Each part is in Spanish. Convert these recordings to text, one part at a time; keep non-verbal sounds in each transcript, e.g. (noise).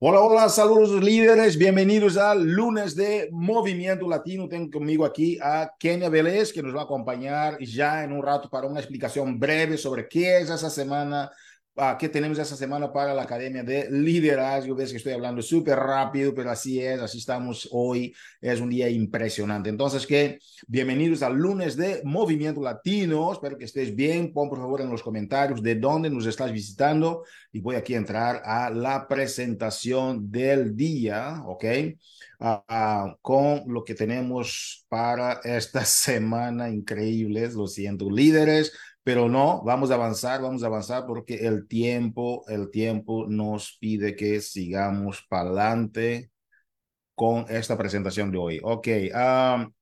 Hola, hola, saludos líderes, bienvenidos al lunes de Movimiento Latino. Tengo conmigo aquí a Kenia Vélez, que nos va a acompañar ya en un rato para una explicación breve sobre qué es esa semana ¿Qué tenemos esta semana para la Academia de Liderazgo? Ves que estoy hablando súper rápido, pero así es, así estamos hoy. Es un día impresionante. Entonces, que bienvenidos al lunes de Movimiento Latino. Espero que estés bien. Pon por favor en los comentarios de dónde nos estás visitando y voy aquí a entrar a la presentación del día, ¿ok? Uh, con lo que tenemos para esta (laughs) semana increíbles, lo siento, líderes pero no, vamos a avanzar, vamos a avanzar porque el tiempo, el tiempo nos pide que sigamos para adelante con esta presentación de hoy. Ok, um,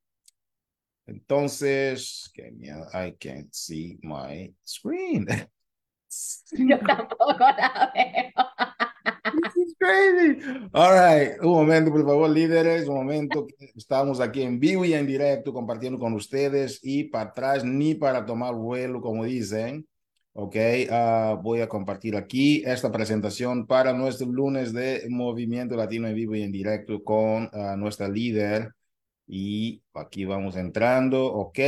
entonces, I can't see my screen. (laughs) Yo tampoco la veo. Crazy. All right, un momento, por favor, líderes, un momento. Estamos aquí en vivo y en directo compartiendo con ustedes y para atrás ni para tomar vuelo, como dicen. Ok, uh, voy a compartir aquí esta presentación para nuestro lunes de Movimiento Latino en vivo y en directo con uh, nuestra líder. Y aquí vamos entrando, ok.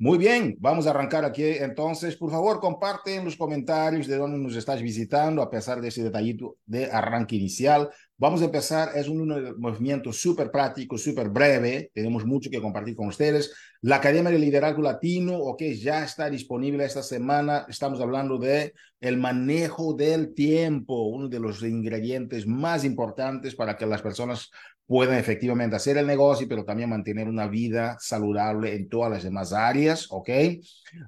Muy bien, vamos a arrancar aquí entonces. Por favor, comparte en los comentarios de dónde nos estás visitando, a pesar de ese detallito de arranque inicial. Vamos a empezar, es un movimiento súper práctico, súper breve, tenemos mucho que compartir con ustedes. La Academia de Liderazgo Latino, ok, ya está disponible esta semana. Estamos hablando de el manejo del tiempo, uno de los ingredientes más importantes para que las personas pueden efectivamente hacer el negocio, pero también mantener una vida saludable en todas las demás áreas, ¿ok?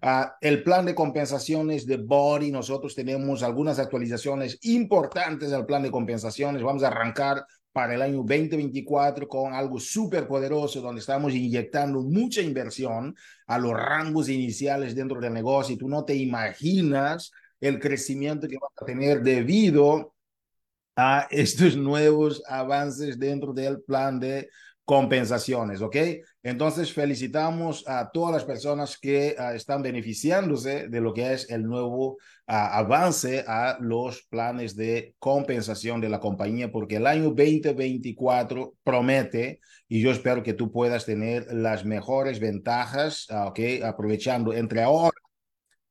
Uh, el plan de compensaciones de Body, nosotros tenemos algunas actualizaciones importantes del plan de compensaciones. Vamos a arrancar para el año 2024 con algo súper poderoso donde estamos inyectando mucha inversión a los rangos iniciales dentro del negocio tú no te imaginas el crecimiento que vas a tener debido a estos (laughs) nuevos avances dentro del plan de compensaciones, ¿ok? Entonces felicitamos a todas las personas que uh, están beneficiándose de lo que es el nuevo uh, avance a los planes de compensación de la compañía, porque el año 2024 promete y yo espero que tú puedas tener las mejores ventajas, uh, ¿ok? Aprovechando entre ahora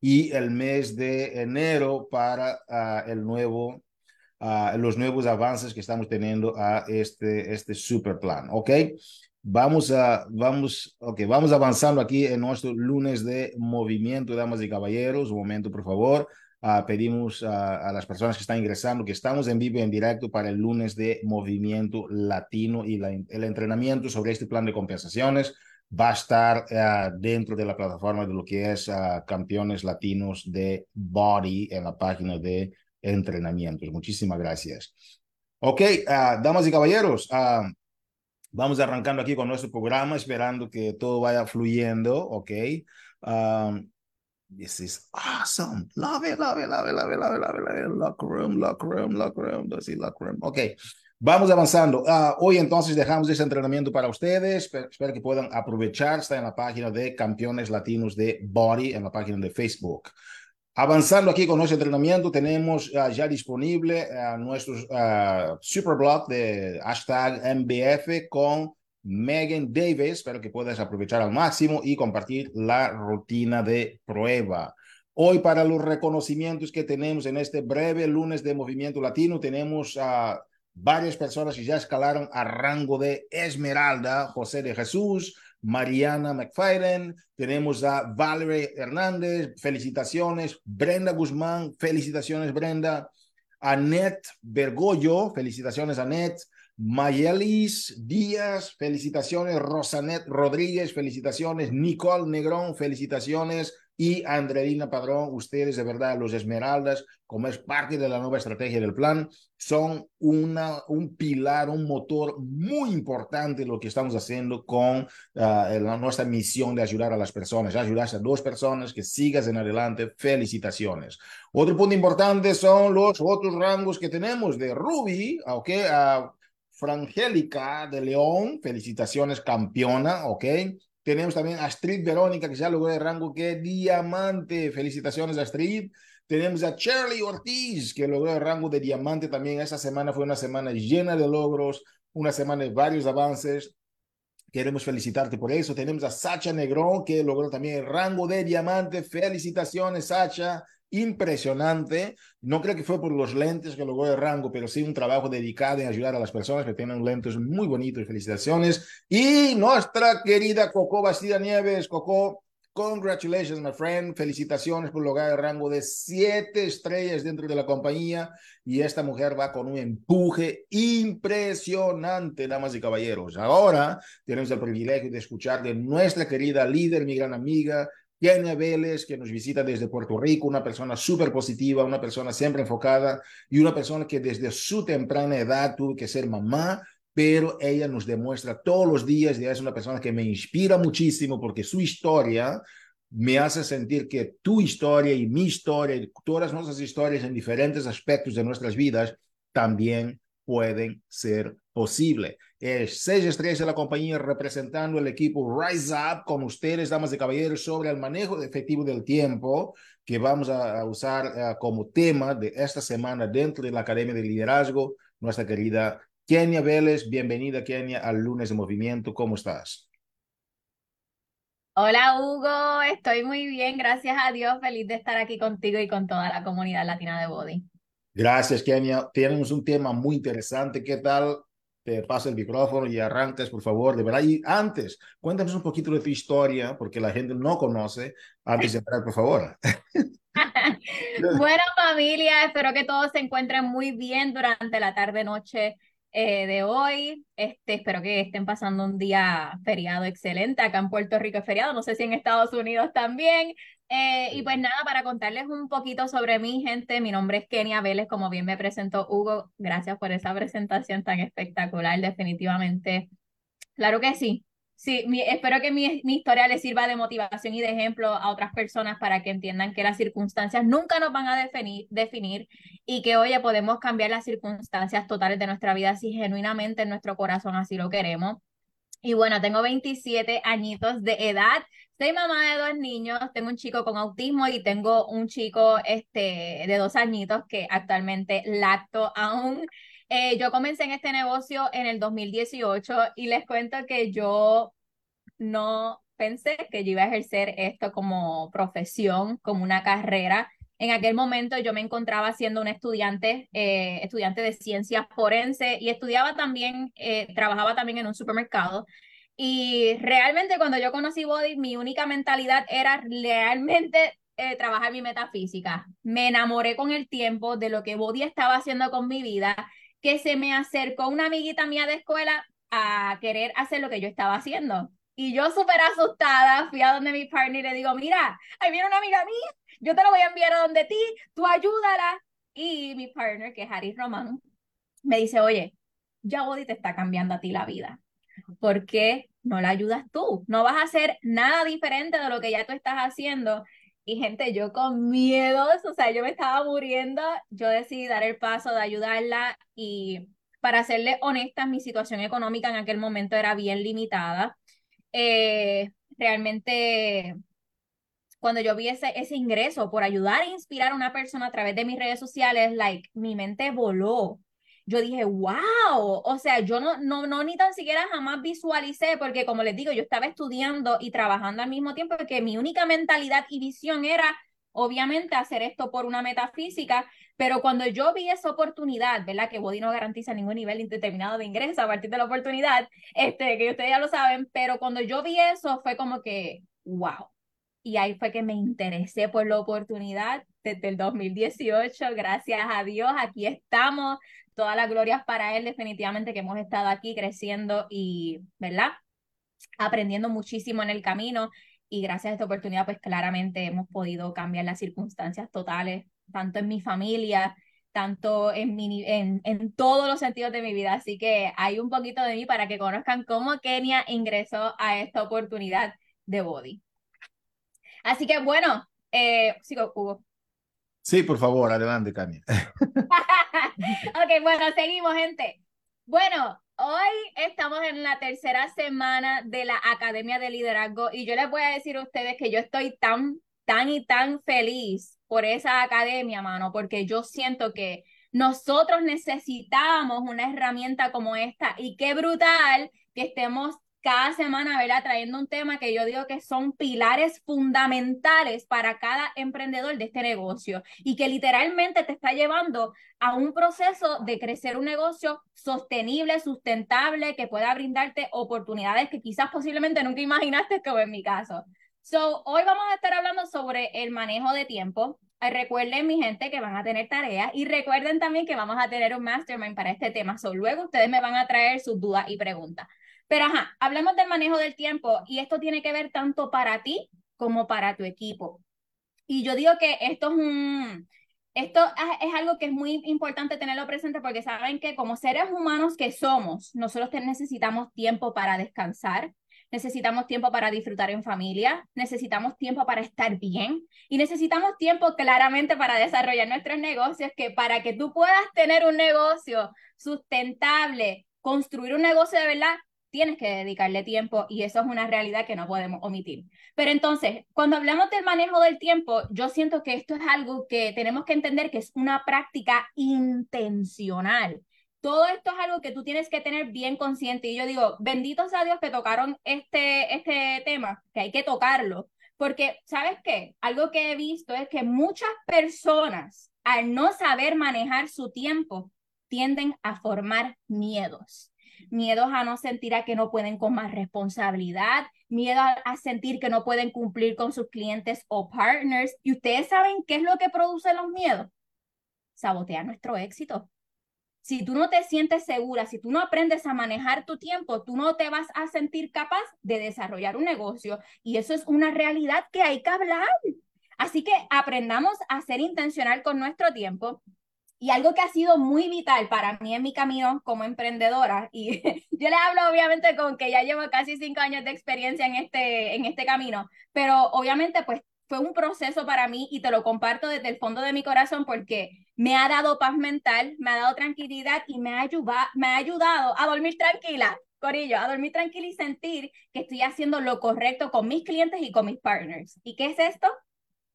y el mes de enero para el nuevo uh, los nuevos avances que estamos teniendo a este, este super plan, ¿ok? Vamos a, vamos, okay, vamos avanzando aquí en nuestro lunes de movimiento, damas y caballeros. Un momento, por favor. Uh, pedimos a las personas que están ingresando que estamos en vivo en directo para el lunes de movimiento latino y el entrenamiento sobre este plan de compensaciones va a estar uh, dentro de la plataforma de lo que es campeones latinos de body en la página de entrenamientos. Muchísimas gracias. Ok, uh, damas y caballeros, uh, vamos arrancando aquí con nuestro programa, esperando que todo vaya fluyendo, ok. Um, this is awesome. Love it, love it, love it, love it, love it, love it, love it. Locker room, locker room, locker room, sí, locker room. Ok, vamos avanzando. Uh, hoy entonces dejamos ese entrenamiento para ustedes. Espero, espero que puedan aprovechar. Está en la página de Campeones Latinos de Body, en la página de Facebook. Avanzando aquí con nuestro entrenamiento, tenemos uh, ya disponible uh, nuestro uh, superblog de hashtag MBF con Megan Davis. Espero que puedas aprovechar al máximo y compartir la rutina de prueba. Hoy para los reconocimientos que tenemos en este breve lunes de Movimiento Latino, tenemos a varias personas que ya escalaron a rango de Esmeralda, José de Jesús, Mariana McFadden, tenemos a Valerie Hernández, felicitaciones, Brenda Guzmán, felicitaciones Brenda, Annette Bergoglio, felicitaciones Annette, Mayelis Díaz, felicitaciones, Rosanet Rodríguez, felicitaciones, Nicole Negrón, felicitaciones, y Andreina Padrón, ustedes de verdad, los Esmeraldas, como es parte de la nueva estrategia del plan, son una, un pilar, un motor muy importante lo que estamos haciendo con uh, nuestra misión de ayudar a las personas, ayudar a dos personas que sigas en adelante. Felicitaciones. Otro punto importante son los otros rangos que tenemos de Ruby, ok, uh, Frangélica de León, felicitaciones campeona, ok. Tenemos también a Astrid Verónica, que ya logró el rango que diamante. Felicitaciones, Astrid. Tenemos a Charlie Ortiz, que logró el rango de diamante también. Esta semana fue una semana llena de logros, una semana de varios avances. Queremos felicitarte por eso. Tenemos a Sacha Negrón, que logró también el rango de diamante. Felicitaciones, Sacha. Impresionante. No creo que fue por los lentes que logró el rango, pero sí un trabajo dedicado en ayudar a las personas que tienen lentes muy bonitos. Felicitaciones. Y nuestra querida Coco Bastida Nieves. Coco, Congratulations, my friend. Felicitaciones por lograr el rango de siete estrellas dentro de la compañía. Y esta mujer va con un empuje impresionante, damas y caballeros. Ahora tenemos el privilegio de escuchar de nuestra querida líder, mi gran amiga, Kenia Vélez, que nos visita desde Puerto Rico, una persona súper positiva, una persona siempre enfocada y una persona que desde su temprana edad tuvo que ser mamá, pero ella nos demuestra todos los días y es una persona que me inspira muchísimo porque su historia me hace sentir que tu historia y mi historia y todas nuestras historias en diferentes aspectos de nuestras vidas también pueden ser posible. Es seis estrellas de la compañía representando el equipo Rise Up con ustedes, damas y caballeros, sobre el manejo efectivo del tiempo que vamos a usar uh, como tema de esta semana dentro de la Academia de Liderazgo, nuestra querida Kenia Vélez, bienvenida Kenia al lunes de movimiento, ¿cómo estás? Hola Hugo, estoy muy bien, gracias a Dios, feliz de estar aquí contigo y con toda la comunidad latina de Body. Gracias Kenia, tenemos un tema muy interesante, ¿qué tal? Te paso el micrófono y arrancas, por favor, de verdad. Y antes, cuéntanos un poquito de tu historia, porque la gente no conoce, antes de entrar, por favor. (laughs) bueno, familia, espero que todos se encuentren muy bien durante la tarde-noche eh, de hoy. Este, espero que estén pasando un día feriado excelente. Acá en Puerto Rico es feriado, no sé si en Estados Unidos también. Eh, y pues nada, para contarles un poquito sobre mi gente, mi nombre es Kenia Vélez, como bien me presentó Hugo. Gracias por esa (laughs) presentación tan espectacular, definitivamente. Claro que sí. Sí, espero que mi, mi, historia les sirva de motivación y de ejemplo a otras personas para que entiendan que las circunstancias nunca nos van a definir, definir y que, oye, podemos cambiar las circunstancias totales de nuestra vida si genuinamente en nuestro corazón así lo queremos. Y bueno, tengo 27 añitos de edad, soy mamá de dos niños, tengo un chico con autismo y tengo un chico este, de dos añitos que actualmente lacto aún. Eh, yo comencé en este negocio en el 2018 y les cuento que yo no pensé que yo iba a ejercer esto como profesión, como una carrera. En aquel momento yo me encontraba siendo una estudiante, eh, estudiante de ciencias forense y estudiaba también, eh, trabajaba también en un supermercado. Y realmente cuando yo conocí Body, mi única mentalidad era realmente trabajar mi metafísica. Me enamoré con el tiempo de lo que Body estaba haciendo con mi vida que se me acercó una amiguita mía de escuela a querer hacer lo que yo estaba haciendo. Y yo súper asustada fui a donde mi partner y le digo, mira, ahí viene una amiga mía, yo te la voy a enviar a donde ti, tú ayúdala. Y mi partner, que es Harry Román, me dice, oye, ya Body te está cambiando a ti la vida. ¿Por qué no la ayudas tú? No vas a hacer nada diferente de lo que ya tú estás haciendo. Y gente, yo con miedos, o sea, yo me estaba muriendo, yo decidí dar el paso de ayudarla y para serle honesta, mi situación económica en aquel momento era bien limitada. Eh, realmente, cuando yo vi ese, ese ingreso por ayudar e inspirar a una persona a través de mis redes sociales, like, mi mente voló. Yo dije, wow, o sea, yo no, no, no ni tan siquiera jamás visualicé, porque como les digo, yo estaba estudiando y trabajando al mismo tiempo, porque mi única mentalidad y visión era, obviamente, hacer esto por una metafísica, pero cuando yo vi esa oportunidad, ¿verdad? Que Body no garantiza ningún nivel indeterminado de ingreso a partir de la oportunidad, este, que ustedes ya lo saben, pero cuando yo vi eso fue como que, wow. Y ahí fue que me interesé por la oportunidad desde el 2018, gracias a Dios, aquí estamos todas las glorias para Él, definitivamente que hemos estado aquí creciendo y, ¿verdad? Aprendiendo muchísimo en el camino y gracias a esta oportunidad, pues claramente hemos podido cambiar las circunstancias totales, tanto en mi familia, tanto en, mi, en, en todos los sentidos de mi vida. Así que hay un poquito de mí para que conozcan cómo Kenia ingresó a esta oportunidad de Body. Así que bueno, eh, sigo, Hugo. Sí, por favor, adelante, Kenia. (laughs) ok, bueno, seguimos, gente. Bueno, hoy estamos en la tercera semana de la Academia de Liderazgo y yo les voy a decir a ustedes que yo estoy tan, tan y tan feliz por esa academia, mano, porque yo siento que nosotros necesitamos una herramienta como esta y qué brutal que estemos cada semana, ¿verdad? Trayendo un tema que yo digo que son pilares fundamentales para cada emprendedor de este negocio y que literalmente te está llevando a un proceso de crecer un negocio sostenible, sustentable, que pueda brindarte oportunidades que quizás posiblemente nunca imaginaste, como en mi caso. So, hoy vamos a estar hablando sobre el manejo de tiempo. Recuerden, mi gente, que van a tener tareas y recuerden también que vamos a tener un mastermind para este tema. So, luego ustedes me van a traer sus dudas y preguntas. Pero ajá, hablemos del manejo del tiempo y esto tiene que ver tanto para ti como para tu equipo. Y yo digo que esto es es algo que es muy importante tenerlo presente porque saben que como seres humanos que somos, nosotros necesitamos tiempo para descansar, necesitamos tiempo para disfrutar en familia, necesitamos tiempo para estar bien y necesitamos tiempo claramente para desarrollar nuestros negocios, que para que tú puedas tener un negocio sustentable, construir un negocio de verdad, tienes que dedicarle tiempo y eso es una realidad que no podemos omitir. Pero entonces, cuando hablamos del manejo del tiempo, yo siento que esto es algo que tenemos que entender que es una práctica intencional. Todo esto es algo que tú tienes que tener bien consciente. Y yo digo, benditos a Dios que tocaron este, este tema, que hay que tocarlo. Porque, ¿sabes qué? Algo que he visto es que muchas personas, al no saber manejar su tiempo, tienden a formar miedos miedos a no sentir a que no pueden con más responsabilidad, miedo a, sentir que no pueden cumplir con sus clientes o partners. ¿Y ustedes saben qué es lo que produce los miedos? Sabotear nuestro éxito. Si tú no te sientes segura, si tú no aprendes a manejar tu tiempo, tú no te vas a sentir capaz de desarrollar un negocio. Y eso es una realidad que hay que hablar. Así que aprendamos a ser intencional con nuestro tiempo, y algo que ha sido muy vital para mí en mi camino como emprendedora, y (laughs) yo le hablo obviamente con que ya llevo casi cinco años de experiencia en este, en este camino, pero obviamente pues fue un proceso para mí y te lo comparto desde el fondo de mi corazón porque me ha dado paz mental, me ha dado tranquilidad y me ha, ayudado, me ha ayudado a dormir tranquila, Corillo, a dormir tranquila y sentir que estoy haciendo lo correcto con mis clientes y con mis partners. ¿Y qué es esto?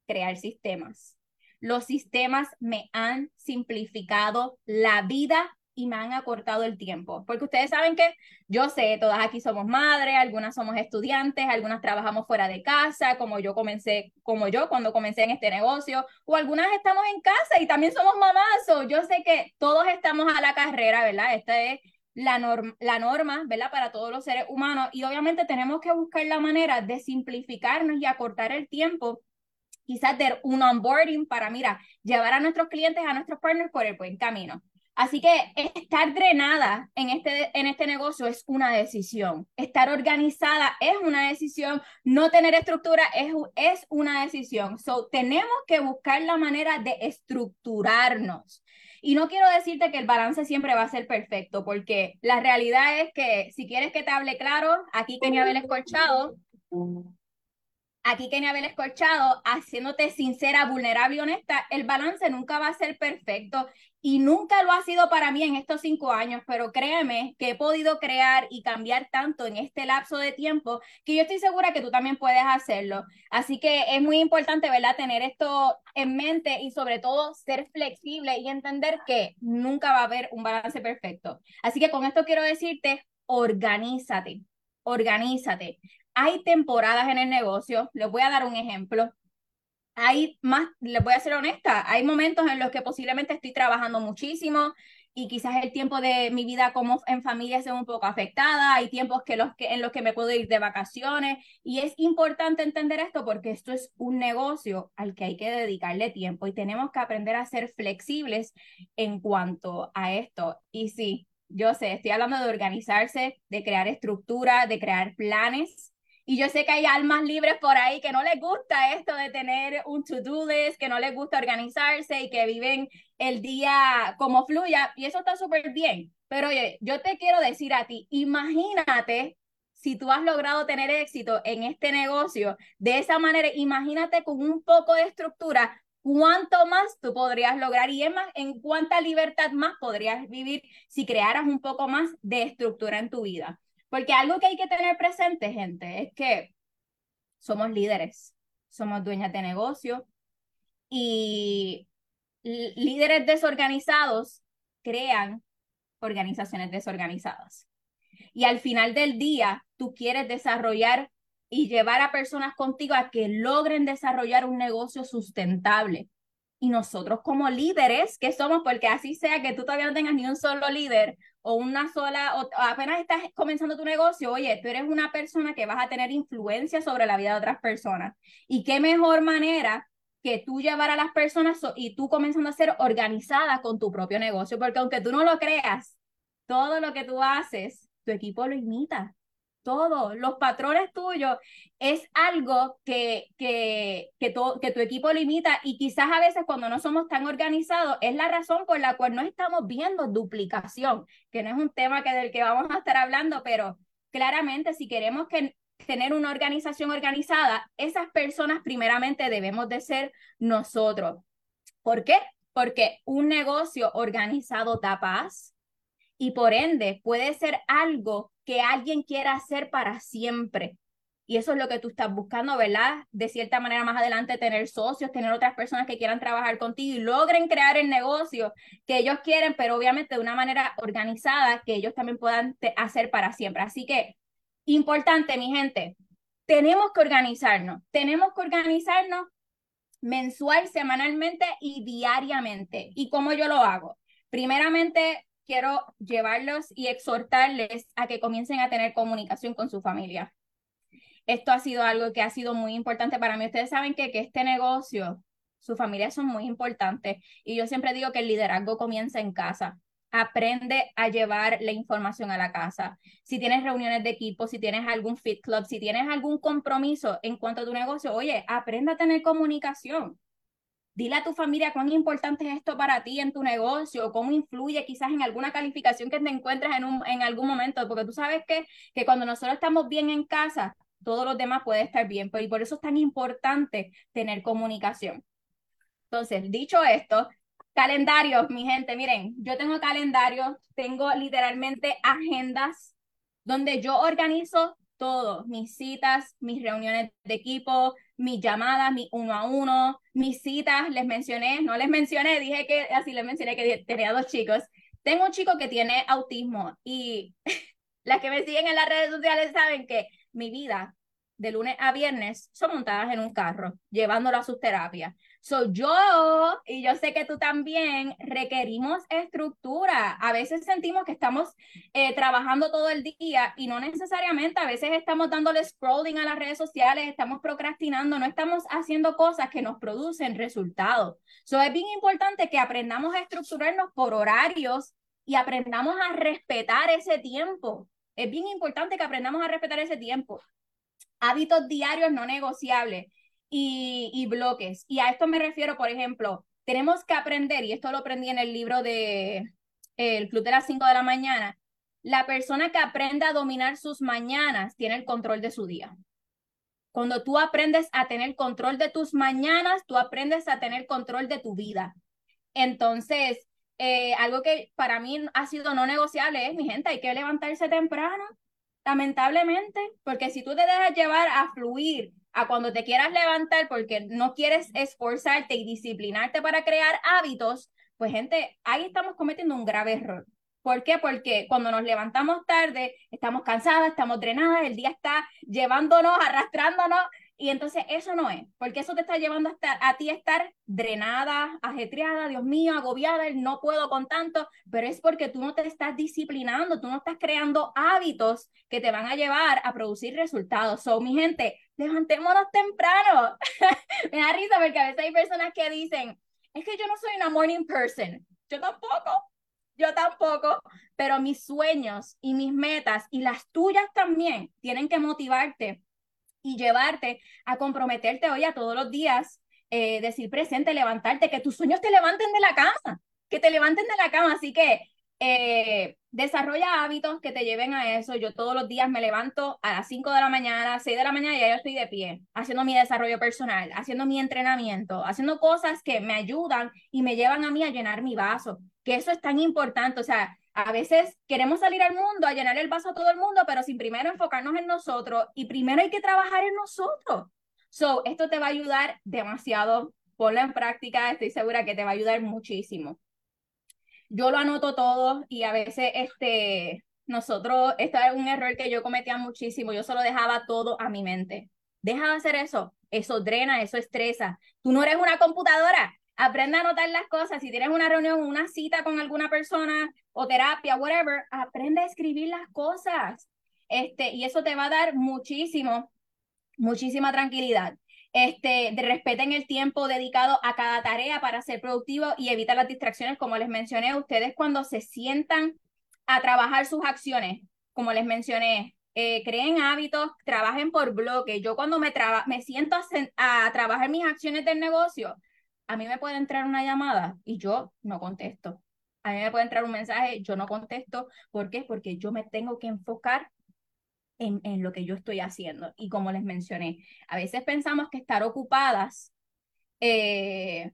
Crear sistemas los sistemas me han simplificado la vida y me han acortado el tiempo. Porque ustedes saben que yo sé, todas aquí somos madres, algunas somos estudiantes, algunas trabajamos fuera de casa, como yo comencé, como yo cuando comencé en este negocio, o algunas estamos en casa y también somos mamás. yo sé que todos estamos a la carrera, ¿verdad? Esta es la, norma, la norma, ¿verdad? Para todos los seres humanos y obviamente tenemos que buscar la manera de simplificarnos y acortar el tiempo quizás de un onboarding para, mira, llevar a nuestros clientes, a nuestros partners por el buen camino. Así que estar drenada en este, en este negocio es una decisión. Estar organizada es una decisión. No tener estructura es, es una decisión. So, tenemos que buscar la manera de estructurarnos. Y no quiero decirte que el balance siempre va a ser perfecto, porque la realidad es que si quieres que te hable claro, aquí tenía haber escorchado aquí Kenia haber escorchado, haciéndote sincera, vulnerable y honesta, el balance nunca va a ser perfecto y nunca lo ha sido para mí en estos cinco años, pero créeme que he podido crear y cambiar tanto en este lapso de tiempo que yo estoy segura que tú también puedes hacerlo. Así que es muy importante, ¿verdad?, tener esto en mente y sobre todo ser flexible y entender que nunca va a haber un balance perfecto. Así que con esto quiero decirte, organízate, organízate hay temporadas en el negocio, les voy a dar un ejemplo. Hay más, les voy a ser honesta, hay momentos en los que posiblemente estoy trabajando muchísimo y quizás el tiempo de mi vida como en familia sea un poco afectada, hay tiempos que los que, en los que me puedo ir de vacaciones y es importante entender esto porque esto es un negocio al que hay que dedicarle tiempo y tenemos que aprender a ser flexibles en cuanto a esto. Y sí, yo sé, estoy hablando de organizarse, de crear estructura, de crear planes y yo sé que hay almas libres por ahí que no les gusta esto de tener un to-do list, que no les gusta organizarse y que viven el día como fluya. Y eso está súper bien. Pero oye, yo te quiero decir a ti, imagínate si tú has logrado tener éxito en este negocio de esa manera, imagínate con un poco de estructura, cuánto más tú podrías lograr y es más, en cuánta libertad más podrías vivir si crearas un poco más de estructura en tu vida. Porque algo que hay que tener presente, gente, es que somos líderes, somos dueñas de negocio Y líderes desorganizados crean organizaciones desorganizadas. Y al final del día, tú quieres desarrollar y llevar a personas contigo a que logren desarrollar un negocio sustentable. Y nosotros como líderes, que somos, porque así sea que tú todavía no tengas ni un solo líder o una sola, o apenas estás comenzando tu negocio, oye, tú eres una persona que vas a tener influencia sobre la vida de otras personas. Y qué mejor manera que tú llevar a las personas y tú comenzando a ser organizada con tu propio negocio, porque aunque tú no lo creas, todo lo que tú haces, tu equipo lo imita. Todo, los patrones tuyos es algo que, que, que, que tu equipo lo imita y quizás a veces cuando no somos tan organizados es la razón por la cual no estamos viendo duplicación, que no es un tema que del que vamos a estar hablando, pero claramente si queremos que tener una organización organizada, esas personas primeramente debemos de ser nosotros. ¿Por qué? Porque un negocio organizado da paz y por ende puede ser algo que alguien quiera hacer para siempre. Y eso es lo que tú estás buscando, ¿verdad? De cierta manera más adelante tener socios, tener otras personas que quieran trabajar contigo y logren crear el negocio que ellos quieren, pero obviamente de una manera organizada que ellos también puedan hacer para siempre. Así que Importante, mi gente, tenemos que organizarnos, tenemos que organizarnos mensual, semanalmente y diariamente. ¿Y cómo yo lo hago? Primeramente, quiero llevarlos y exhortarles a que comiencen a tener comunicación con su familia. Esto ha sido algo que ha sido muy importante para mí. Ustedes saben que, que este negocio, su familia son muy importantes y yo siempre digo que el liderazgo comienza en casa aprende a llevar la información a la casa. Si tienes reuniones de equipo, si tienes algún fit club, si tienes algún compromiso en cuanto a tu negocio, oye, aprende a tener comunicación. Dile a tu familia cuán importante es esto para ti en tu negocio, cómo influye quizás en alguna calificación que te encuentres en, un, en algún momento, porque tú sabes que, que cuando nosotros estamos bien en casa, todos los demás pueden estar bien, y por eso es tan importante tener comunicación. Entonces, dicho esto, Calendarios, mi gente, miren, yo tengo calendarios, tengo literalmente agendas donde yo organizo todo, mis citas, mis reuniones de equipo, mis llamadas, mi uno a uno, mis citas, les mencioné, no les mencioné, dije que así les mencioné que tenía dos chicos. Tengo un chico que tiene autismo y (laughs) las que me siguen en las redes sociales saben que mi vida de lunes a viernes son montadas en un carro, llevándolo a sus terapias. So, yo, y yo sé que tú también, requerimos estructura. A veces sentimos que estamos eh, trabajando todo el día y no necesariamente, a veces estamos dándole scrolling a las redes sociales, estamos procrastinando, no estamos haciendo cosas que nos producen resultados. So, es bien importante que aprendamos a estructurarnos por horarios y aprendamos a respetar ese tiempo. Es bien importante que aprendamos a respetar ese tiempo. Hábitos diarios no negociables y, bloques. Y a esto me refiero, por ejemplo, tenemos que aprender, y esto lo aprendí en el libro de El Club de las 5 de la mañana, la persona que aprende a dominar sus mañanas tiene el control de su día. Cuando tú aprendes a tener control de tus mañanas, tú aprendes a tener control de tu vida. Entonces, eh, algo que para mí ha sido no negociable es, mi gente, hay que levantarse temprano, lamentablemente, porque si tú te dejas llevar a fluir a cuando te quieras levantar porque no quieres esforzarte y disciplinarte para crear hábitos, pues gente, ahí estamos cometiendo un grave error. ¿Por qué? Porque cuando nos levantamos tarde, estamos cansadas, estamos drenadas, el día está llevándonos, arrastrándonos y entonces eso no es, porque eso te está llevando a, estar, a ti a estar drenada, ajetreada, Dios mío, agobiada, no puedo con tanto, pero es porque tú no te estás disciplinando, tú no estás creando hábitos que te van a llevar a producir resultados. So, mi gente, levantémonos temprano. (laughs) Me da risa porque a veces hay personas que dicen, es que yo no soy una morning person. Yo tampoco, yo tampoco, pero mis sueños y mis metas y las tuyas también tienen que motivarte y llevarte a comprometerte hoy a todos los días, eh, decir presente, levantarte, que tus sueños te levanten de la cama, que te levanten de la cama. Así que eh, desarrolla hábitos que te lleven a eso. Yo todos los días me levanto a las 5 de la mañana, 6 de la mañana y ya yo estoy de pie, haciendo mi desarrollo personal, haciendo mi entrenamiento, haciendo cosas que me ayudan y me llevan a mí a llenar mi vaso, que eso es tan importante. O sea, a veces queremos salir al mundo, a llenar el vaso a todo el mundo, pero sin primero enfocarnos en nosotros y primero hay que trabajar en nosotros. So, esto te va a ayudar demasiado ponlo en práctica, estoy segura que te va a ayudar muchísimo. Yo lo anoto todo y a veces este, nosotros, esto es un error que yo cometía muchísimo, yo solo dejaba todo a mi mente. Deja de hacer eso, eso drena, eso estresa. Tú no eres una computadora, aprende a anotar las cosas. Si tienes una reunión, una cita con alguna persona o terapia, whatever, aprende a escribir las cosas. Este, y eso te va a dar muchísimo, muchísima tranquilidad. Este, de respeten el tiempo dedicado a cada tarea para ser productivo y evitar las distracciones, como les mencioné, ustedes cuando se sientan a trabajar sus acciones, como les mencioné, eh, creen hábitos, trabajen por bloque. Yo cuando me, me siento a, a trabajar mis acciones del negocio, a mí me puede entrar una llamada y yo no contesto. A mí me puede entrar un mensaje, yo no contesto. ¿Por qué? Porque yo me tengo que enfocar en, en, lo que yo estoy haciendo. Y como les mencioné, a veces pensamos que estar ocupadas eh,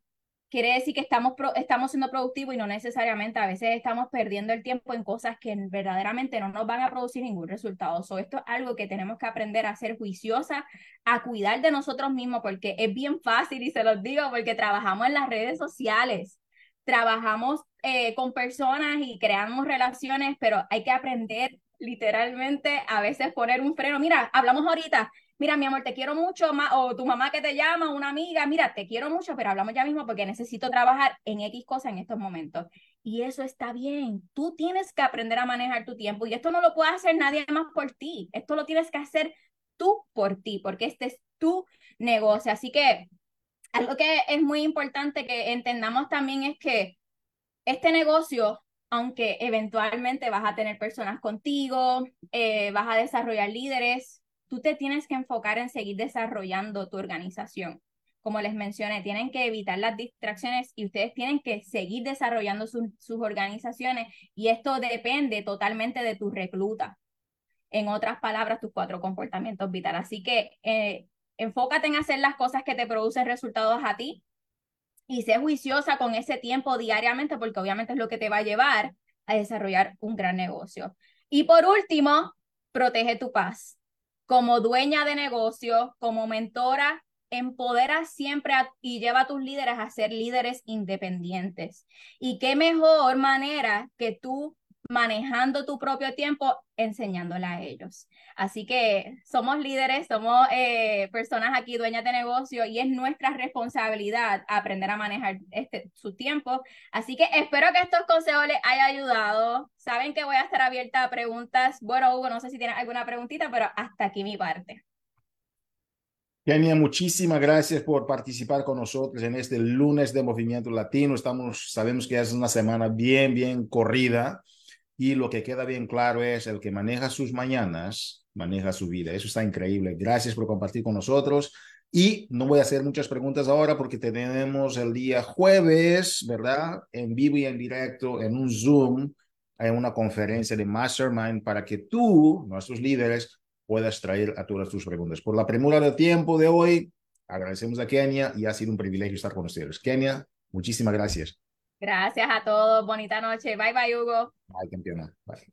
quiere decir que estamos, estamos siendo productivos y no necesariamente. A veces estamos perdiendo el tiempo en cosas que verdaderamente no nos van a producir ningún resultado. So, esto es algo que tenemos que aprender a ser juiciosa, a cuidar de nosotros mismos, porque es bien fácil y se los digo porque trabajamos en las redes sociales, trabajamos eh, con personas y creamos relaciones, pero hay que aprender literalmente a veces poner un freno. Mira, hablamos ahorita, mira, mi amor, te quiero mucho, o tu mamá que te llama, una amiga, mira, te quiero mucho, pero hablamos ya mismo porque necesito trabajar en X cosas en estos momentos. Y eso está bien. Tú tienes que aprender a manejar tu tiempo y esto no lo puede hacer nadie más por ti. Esto lo tienes que hacer tú por ti, porque este es tu negocio. Así que algo que es muy importante que entendamos también es que este negocio aunque eventualmente vas a tener personas contigo, eh, vas a desarrollar líderes, tú te tienes que enfocar en seguir desarrollando tu organización. Como les mencioné, tienen que evitar las distracciones y ustedes tienen que seguir desarrollando sus organizaciones y esto depende totalmente de tu recluta. En otras palabras, tus cuatro comportamientos vitales. Así que eh, enfócate en hacer las cosas que te producen resultados a ti, y sé juiciosa con ese tiempo diariamente porque obviamente es lo que te va a llevar a desarrollar un gran negocio. Y por último, protege tu paz. Como dueña de negocio, como mentora, empodera siempre y lleva a tus líderes a ser líderes independientes. Y qué mejor manera que tú manejando tu propio tiempo, enseñándola a ellos. Así que somos líderes, somos eh, personas aquí dueñas de negocio y es nuestra responsabilidad aprender a manejar este, su tiempo. Así que espero que estos consejos les haya ayudado. Saben que voy a estar abierta a preguntas. Bueno, Hugo, no sé si tienes alguna preguntita, pero hasta aquí mi parte. Kenia, muchísimas gracias por participar con nosotros en este lunes de Movimiento Latino. Estamos, sabemos que es una semana bien, bien corrida y lo que queda bien claro es el que maneja sus mañanas, maneja su vida. Eso está increíble. Gracias por compartir con nosotros. Y no voy a hacer muchas preguntas ahora porque tenemos el día jueves, ¿verdad? En vivo y en directo, en un Zoom, en una conferencia de Mastermind para que tú, nuestros líderes, puedas traer a todas tus preguntas. Por la premura del tiempo de hoy, agradecemos a Kenia y ha sido un privilegio estar con ustedes. Kenia, muchísimas gracias. Gracias a todos. Bonita noche. Bye bye, Hugo. Bye, campeona. Bye.